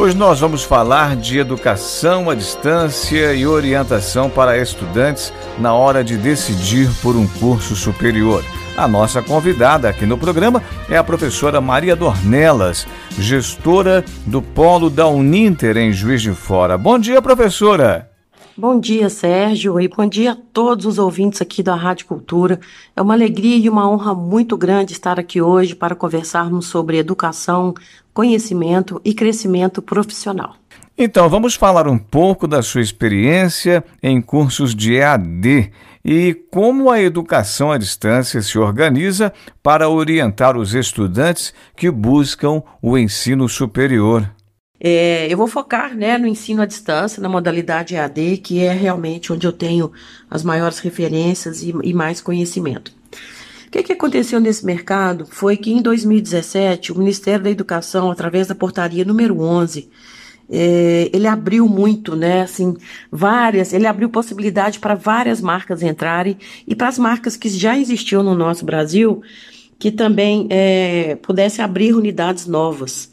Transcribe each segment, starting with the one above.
Hoje nós vamos falar de educação à distância e orientação para estudantes na hora de decidir por um curso superior. A nossa convidada aqui no programa é a professora Maria Dornelas, gestora do Polo da Uninter em Juiz de Fora. Bom dia, professora! Bom dia, Sérgio, e bom dia a todos os ouvintes aqui da Rádio Cultura. É uma alegria e uma honra muito grande estar aqui hoje para conversarmos sobre educação, conhecimento e crescimento profissional. Então, vamos falar um pouco da sua experiência em cursos de EAD e como a educação à distância se organiza para orientar os estudantes que buscam o ensino superior. É, eu vou focar né, no ensino à distância, na modalidade EAD, que é realmente onde eu tenho as maiores referências e, e mais conhecimento. O que, que aconteceu nesse mercado foi que em 2017 o Ministério da Educação, através da portaria número 11, é, ele abriu muito, né? Assim, várias, ele abriu possibilidade para várias marcas entrarem e para as marcas que já existiam no nosso Brasil, que também é, pudesse abrir unidades novas.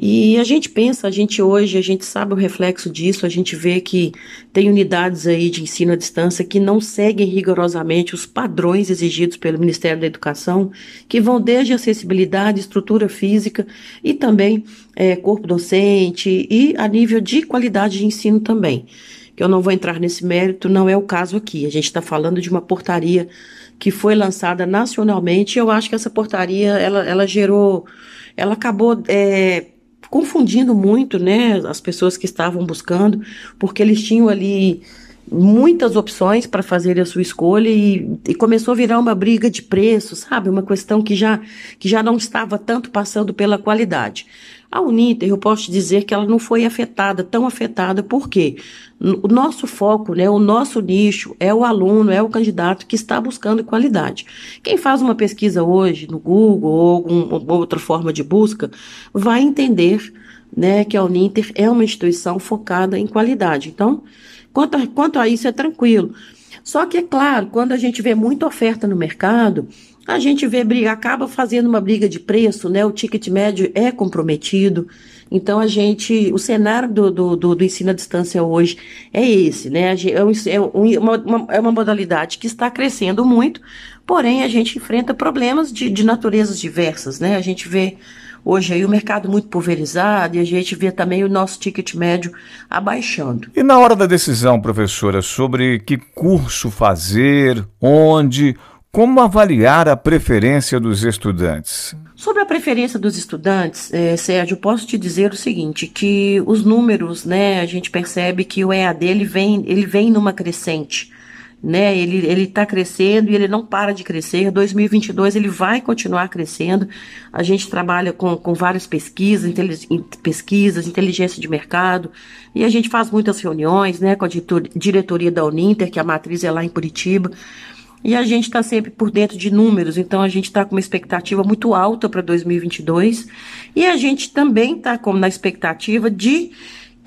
E a gente pensa, a gente hoje, a gente sabe o reflexo disso, a gente vê que tem unidades aí de ensino à distância que não seguem rigorosamente os padrões exigidos pelo Ministério da Educação, que vão desde acessibilidade, estrutura física e também é, corpo docente e a nível de qualidade de ensino também. Que eu não vou entrar nesse mérito, não é o caso aqui. A gente está falando de uma portaria que foi lançada nacionalmente. Eu acho que essa portaria ela, ela gerou, ela acabou é, confundindo muito, né, as pessoas que estavam buscando, porque eles tinham ali muitas opções para fazer a sua escolha e, e, começou a virar uma briga de preço, sabe? Uma questão que já, que já não estava tanto passando pela qualidade. A Uninter, eu posso dizer que ela não foi afetada, tão afetada, porque o nosso foco, né, o nosso nicho é o aluno, é o candidato que está buscando qualidade. Quem faz uma pesquisa hoje no Google ou alguma outra forma de busca, vai entender né, que a Uninter é uma instituição focada em qualidade. Então, quanto a, quanto a isso é tranquilo. Só que, é claro, quando a gente vê muita oferta no mercado, a gente vê briga, acaba fazendo uma briga de preço, né? O ticket médio é comprometido. Então a gente, o cenário do, do, do, do ensino à distância hoje é esse, né? É, um, é, uma, uma, é uma modalidade que está crescendo muito, porém a gente enfrenta problemas de, de naturezas diversas, né? A gente vê hoje aí o mercado muito pulverizado e a gente vê também o nosso ticket médio abaixando. E na hora da decisão, professora, sobre que curso fazer, onde, como avaliar a preferência dos estudantes? Sobre a preferência dos estudantes, é, Sérgio, posso te dizer o seguinte, que os números, né, a gente percebe que o EAD ele vem, ele vem numa crescente, né, ele ele está crescendo e ele não para de crescer. 2022 ele vai continuar crescendo. A gente trabalha com, com várias pesquisas, pesquisas, inteligência de mercado e a gente faz muitas reuniões, né, com a diretoria da Uninter, que a matriz é lá em Curitiba. E a gente está sempre por dentro de números, então a gente está com uma expectativa muito alta para 2022 e a gente também está na expectativa de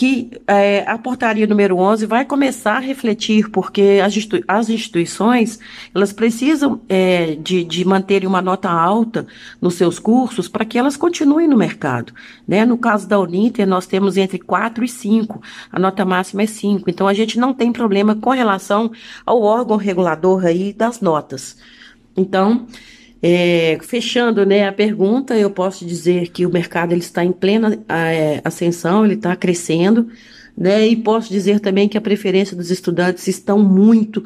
que é, a portaria número 11 vai começar a refletir, porque as, institui as instituições elas precisam é, de, de uma nota alta nos seus cursos para que elas continuem no mercado. Né? No caso da Uninter, nós temos entre 4 e 5, a nota máxima é 5, então a gente não tem problema com relação ao órgão regulador aí das notas. Então, é, fechando né, a pergunta, eu posso dizer que o mercado ele está em plena é, ascensão, ele está crescendo, né, e posso dizer também que a preferência dos estudantes estão muito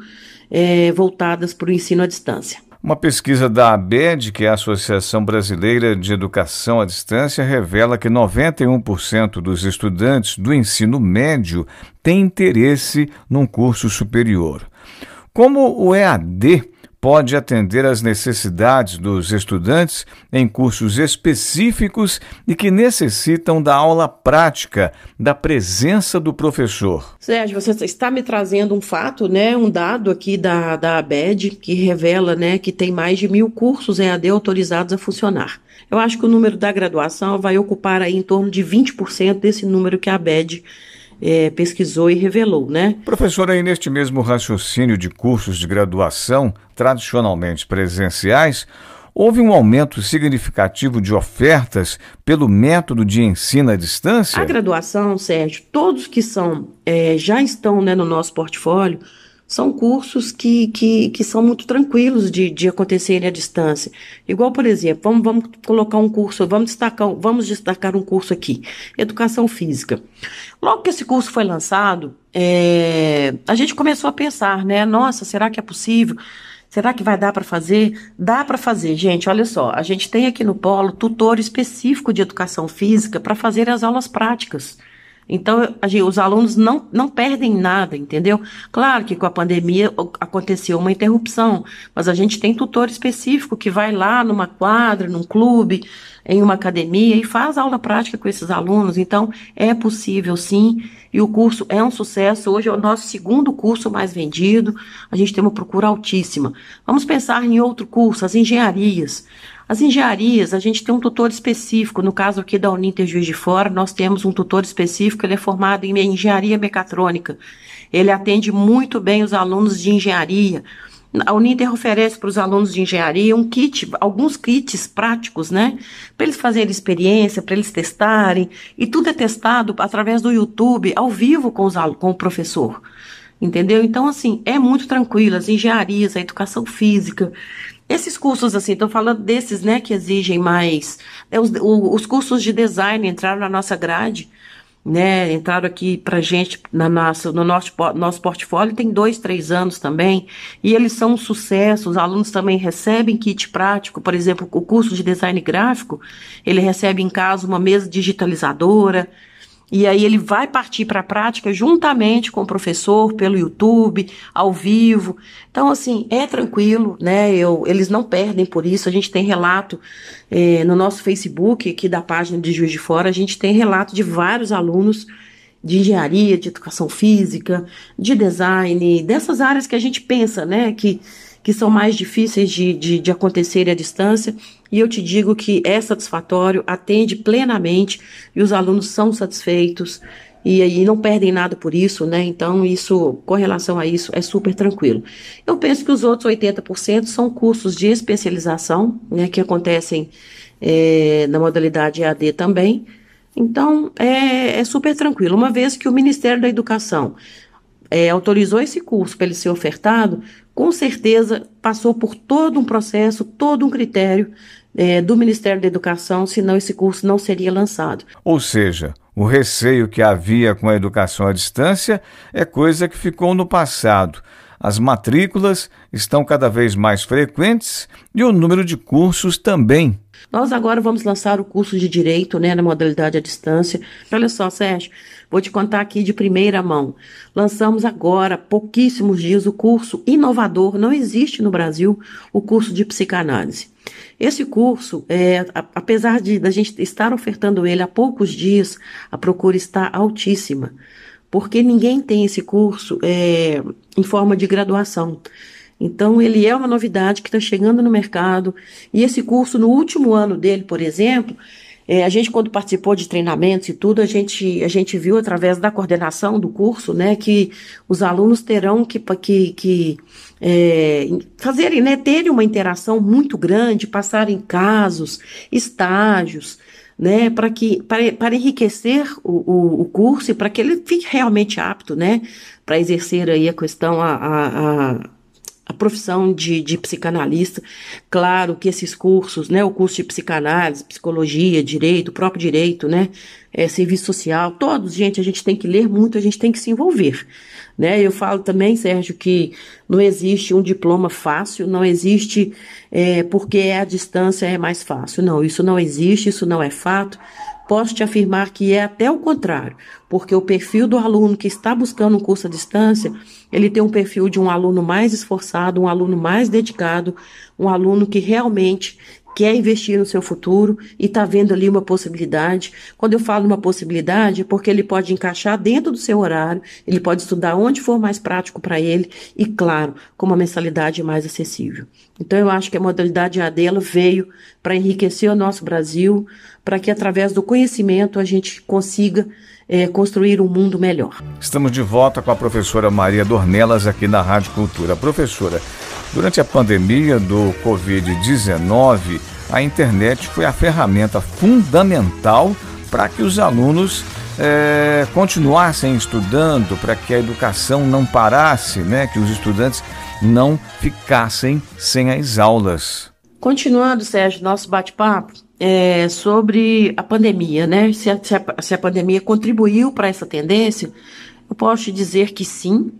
é, voltadas para o ensino à distância. Uma pesquisa da ABED, que é a Associação Brasileira de Educação à Distância, revela que 91% dos estudantes do ensino médio têm interesse num curso superior. Como o EAD pode atender às necessidades dos estudantes em cursos específicos e que necessitam da aula prática, da presença do professor. Sérgio, você está me trazendo um fato, né, um dado aqui da, da ABED que revela né, que tem mais de mil cursos EAD autorizados a funcionar. Eu acho que o número da graduação vai ocupar aí em torno de 20% desse número que a ABED é, pesquisou e revelou, né? Professora, aí neste mesmo raciocínio de cursos de graduação, tradicionalmente presenciais, houve um aumento significativo de ofertas pelo método de ensino à distância? A graduação, Sérgio, todos que são é, já estão né, no nosso portfólio são cursos que, que, que são muito tranquilos de, de acontecerem à distância. Igual, por exemplo, vamos, vamos colocar um curso, vamos destacar, vamos destacar um curso aqui, Educação Física. Logo que esse curso foi lançado, é, a gente começou a pensar, né? Nossa, será que é possível? Será que vai dar para fazer? Dá para fazer, gente. Olha só, a gente tem aqui no Polo tutor específico de educação física para fazer as aulas práticas. Então, os alunos não, não perdem nada, entendeu? Claro que com a pandemia aconteceu uma interrupção, mas a gente tem tutor específico que vai lá numa quadra, num clube, em uma academia e faz aula prática com esses alunos. Então, é possível sim, e o curso é um sucesso. Hoje é o nosso segundo curso mais vendido, a gente tem uma procura altíssima. Vamos pensar em outro curso, as engenharias. As engenharias, a gente tem um tutor específico, no caso aqui da Uninter Juiz de Fora, nós temos um tutor específico, ele é formado em engenharia mecatrônica. Ele atende muito bem os alunos de engenharia. A Uninter oferece para os alunos de engenharia um kit, alguns kits práticos, né? Para eles fazerem experiência, para eles testarem. E tudo é testado através do YouTube, ao vivo com, os, com o professor. Entendeu? Então, assim, é muito tranquilo. As engenharias, a educação física, esses cursos, assim, estou falando desses, né, que exigem mais. É, os, o, os cursos de design entraram na nossa grade, né, entraram aqui pra gente na nossa, no nosso, nosso portfólio tem dois, três anos também, e eles são um sucesso, os alunos também recebem kit prático, por exemplo, o curso de design gráfico, ele recebe em casa uma mesa digitalizadora, e aí ele vai partir para a prática juntamente com o professor pelo YouTube, ao vivo. Então, assim, é tranquilo, né? Eu, eles não perdem por isso. A gente tem relato é, no nosso Facebook, aqui da página de Juiz de Fora, a gente tem relato de vários alunos de engenharia, de educação física, de design, dessas áreas que a gente pensa, né? Que que são mais difíceis de, de, de acontecer à distância, e eu te digo que é satisfatório, atende plenamente e os alunos são satisfeitos e aí não perdem nada por isso, né? Então, isso, com relação a isso, é super tranquilo. Eu penso que os outros 80% são cursos de especialização, né, que acontecem é, na modalidade EAD também. Então, é, é super tranquilo. Uma vez que o Ministério da Educação é, autorizou esse curso para ele ser ofertado, com certeza passou por todo um processo, todo um critério é, do Ministério da Educação, senão esse curso não seria lançado. Ou seja, o receio que havia com a educação à distância é coisa que ficou no passado. As matrículas estão cada vez mais frequentes e o número de cursos também. Nós agora vamos lançar o curso de Direito, né, na modalidade à distância. Olha só, Sérgio, vou te contar aqui de primeira mão. Lançamos agora, pouquíssimos dias, o curso inovador, não existe no Brasil, o curso de psicanálise. Esse curso, é, apesar de a gente estar ofertando ele há poucos dias, a procura está altíssima porque ninguém tem esse curso é, em forma de graduação. Então, ele é uma novidade que está chegando no mercado. E esse curso, no último ano dele, por exemplo, é, a gente, quando participou de treinamentos e tudo, a gente, a gente viu através da coordenação do curso, né, que os alunos terão que, que, que é, fazerem, né, terem uma interação muito grande, passarem casos, estágios, né, para que para, enriquecer o, o, o curso e para que ele fique realmente apto, né, para exercer aí a questão a, a, a a profissão de, de, psicanalista. Claro que esses cursos, né, o curso de psicanálise, psicologia, direito, próprio direito, né, é, serviço social, todos, gente, a gente tem que ler muito, a gente tem que se envolver. Né? Eu falo também, Sérgio, que não existe um diploma fácil, não existe é, porque a distância é mais fácil. Não, isso não existe, isso não é fato. Posso te afirmar que é até o contrário, porque o perfil do aluno que está buscando um curso à distância, ele tem um perfil de um aluno mais esforçado, um aluno mais dedicado, um aluno que realmente quer investir no seu futuro e está vendo ali uma possibilidade. Quando eu falo uma possibilidade, é porque ele pode encaixar dentro do seu horário, ele pode estudar onde for mais prático para ele e, claro, com uma mensalidade mais acessível. Então, eu acho que a modalidade AD veio para enriquecer o nosso Brasil, para que através do conhecimento a gente consiga é, construir um mundo melhor. Estamos de volta com a professora Maria Dornelas aqui na Rádio Cultura. Professora, durante a pandemia do Covid-19, a internet foi a ferramenta fundamental para que os alunos é, continuassem estudando, para que a educação não parasse, né, que os estudantes não ficassem sem as aulas. Continuando, Sérgio, nosso bate-papo é, sobre a pandemia, né? Se a, se a, se a pandemia contribuiu para essa tendência, eu posso te dizer que sim.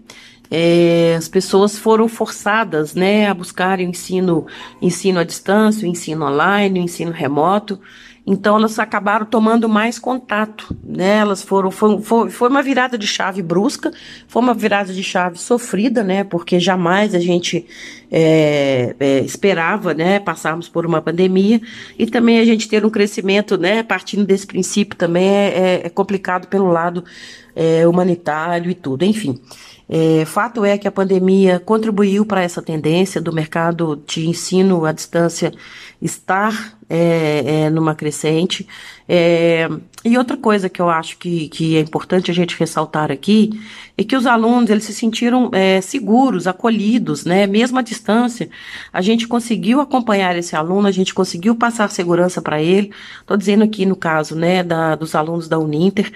É, as pessoas foram forçadas né, a buscar o ensino, ensino à distância, o ensino online, o ensino remoto. Então elas acabaram tomando mais contato, né? Elas foram foi, foi, foi, uma virada de chave brusca, foi uma virada de chave sofrida, né? Porque jamais a gente é, é, esperava, né? Passarmos por uma pandemia e também a gente ter um crescimento, né? Partindo desse princípio também é, é, é complicado pelo lado é, humanitário e tudo, enfim. É, fato é que a pandemia contribuiu para essa tendência do mercado de ensino à distância estar é, é, numa crescente. É, e outra coisa que eu acho que, que é importante a gente ressaltar aqui é que os alunos eles se sentiram é, seguros, acolhidos, né? Mesmo à distância, a gente conseguiu acompanhar esse aluno, a gente conseguiu passar segurança para ele. Estou dizendo aqui no caso, né, da, dos alunos da Uninter.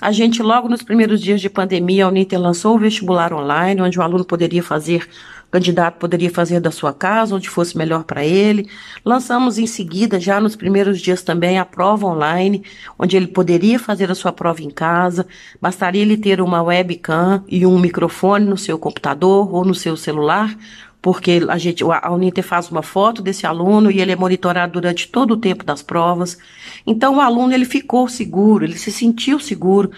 A gente logo nos primeiros dias de pandemia, a Uninter lançou o vestibular online, onde o aluno poderia fazer o candidato poderia fazer da sua casa, onde fosse melhor para ele. Lançamos em seguida, já nos primeiros dias também, a prova online, onde ele poderia fazer a sua prova em casa. Bastaria ele ter uma webcam e um microfone no seu computador ou no seu celular, porque a gente, a Uninter faz uma foto desse aluno e ele é monitorado durante todo o tempo das provas. Então o aluno ele ficou seguro, ele se sentiu seguro.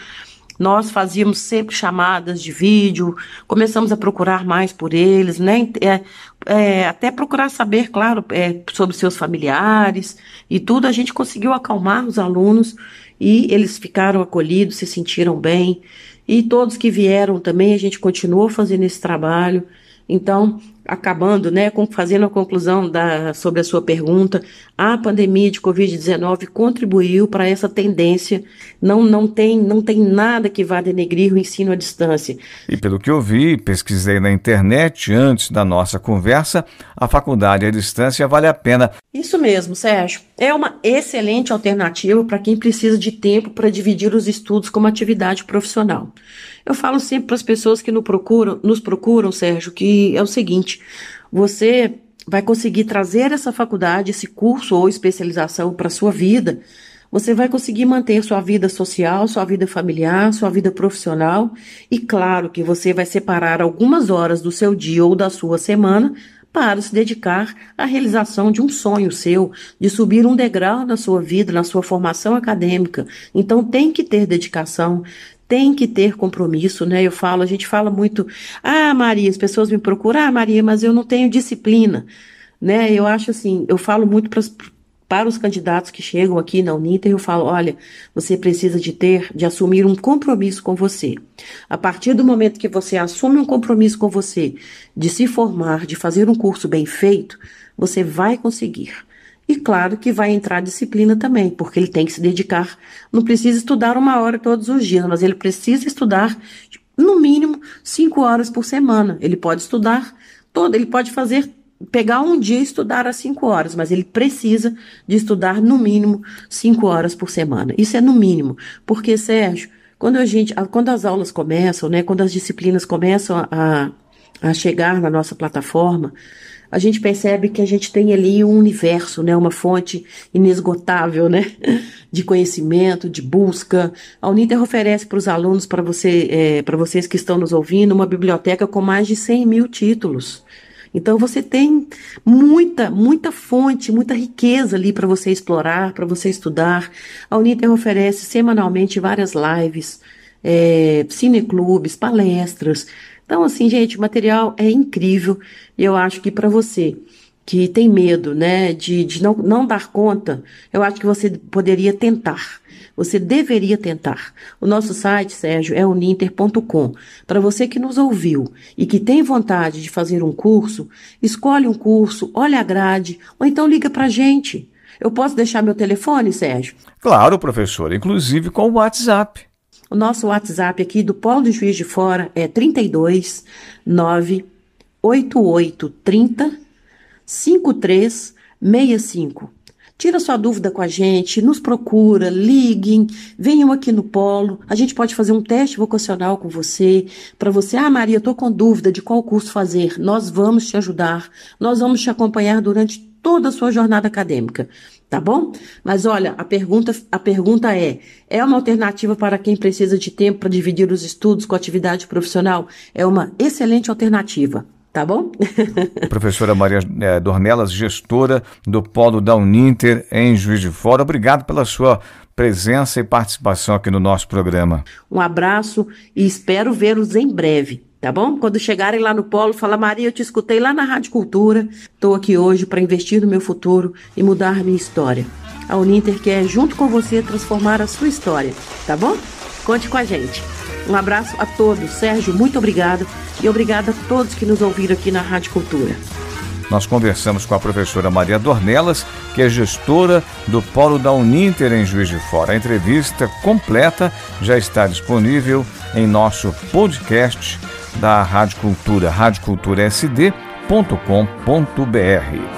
Nós fazíamos sempre chamadas de vídeo, começamos a procurar mais por eles, né? É, é, até procurar saber, claro, é, sobre seus familiares e tudo. A gente conseguiu acalmar os alunos e eles ficaram acolhidos, se sentiram bem. E todos que vieram também, a gente continuou fazendo esse trabalho. Então, acabando, né, fazendo a conclusão da, sobre a sua pergunta, a pandemia de Covid-19 contribuiu para essa tendência. Não, não, tem, não tem nada que vá denegrir o ensino à distância. E pelo que eu vi, pesquisei na internet antes da nossa conversa, a faculdade à distância vale a pena. Isso mesmo, Sérgio. É uma excelente alternativa para quem precisa de tempo para dividir os estudos como atividade profissional. Eu falo sempre para as pessoas que nos procuram, nos procuram, Sérgio, que é o seguinte: você vai conseguir trazer essa faculdade, esse curso ou especialização para a sua vida. Você vai conseguir manter sua vida social, sua vida familiar, sua vida profissional e, claro, que você vai separar algumas horas do seu dia ou da sua semana para se dedicar à realização de um sonho seu, de subir um degrau na sua vida, na sua formação acadêmica. Então tem que ter dedicação, tem que ter compromisso, né? Eu falo, a gente fala muito, ah, Maria, as pessoas me procuram, ah, Maria, mas eu não tenho disciplina, né? Eu acho assim, eu falo muito para para os candidatos que chegam aqui na Uninter, eu falo, olha, você precisa de ter, de assumir um compromisso com você. A partir do momento que você assume um compromisso com você, de se formar, de fazer um curso bem feito, você vai conseguir. E claro que vai entrar disciplina também, porque ele tem que se dedicar. Não precisa estudar uma hora todos os dias, mas ele precisa estudar no mínimo cinco horas por semana. Ele pode estudar todo, ele pode fazer pegar um dia e estudar às cinco horas, mas ele precisa de estudar no mínimo cinco horas por semana. Isso é no mínimo, porque Sérgio, quando a gente, quando as aulas começam, né, quando as disciplinas começam a, a chegar na nossa plataforma, a gente percebe que a gente tem ali um universo, né, uma fonte inesgotável, né, de conhecimento, de busca. A Uninter oferece para os alunos, para você, é, para vocês que estão nos ouvindo, uma biblioteca com mais de 100 mil títulos. Então você tem muita, muita fonte, muita riqueza ali para você explorar, para você estudar. A Uninter oferece semanalmente várias lives, é, cineclubes, palestras, então, assim, gente, o material é incrível. E eu acho que para você que tem medo, né, de, de não, não dar conta, eu acho que você poderia tentar. Você deveria tentar. O nosso site, Sérgio, é uninter.com. Para você que nos ouviu e que tem vontade de fazer um curso, escolhe um curso, olha a grade, ou então liga para a gente. Eu posso deixar meu telefone, Sérgio? Claro, professor, inclusive com o WhatsApp. O nosso WhatsApp aqui do Polo de Juiz de Fora é 32 98830 5365. Tira sua dúvida com a gente, nos procura, liguem, venham aqui no Polo. A gente pode fazer um teste vocacional com você, para você, ah, Maria, estou com dúvida de qual curso fazer. Nós vamos te ajudar, nós vamos te acompanhar durante toda a sua jornada acadêmica, tá bom? Mas olha, a pergunta, a pergunta é: é uma alternativa para quem precisa de tempo para dividir os estudos com a atividade profissional? É uma excelente alternativa. Tá bom? Professora Maria é, Dornelas, gestora do Polo da Uninter em Juiz de Fora, obrigado pela sua presença e participação aqui no nosso programa. Um abraço e espero vê-los em breve, tá bom? Quando chegarem lá no Polo, fala Maria, eu te escutei lá na Rádio Cultura, estou aqui hoje para investir no meu futuro e mudar minha história. A Uninter quer, junto com você, transformar a sua história, tá bom? Conte com a gente. Um abraço a todos. Sérgio, muito obrigado. E obrigada a todos que nos ouviram aqui na Rádio Cultura. Nós conversamos com a professora Maria Dornelas, que é gestora do Polo da Uninter em Juiz de Fora. A entrevista completa já está disponível em nosso podcast da Rádio Cultura, radioculturasd.com.br.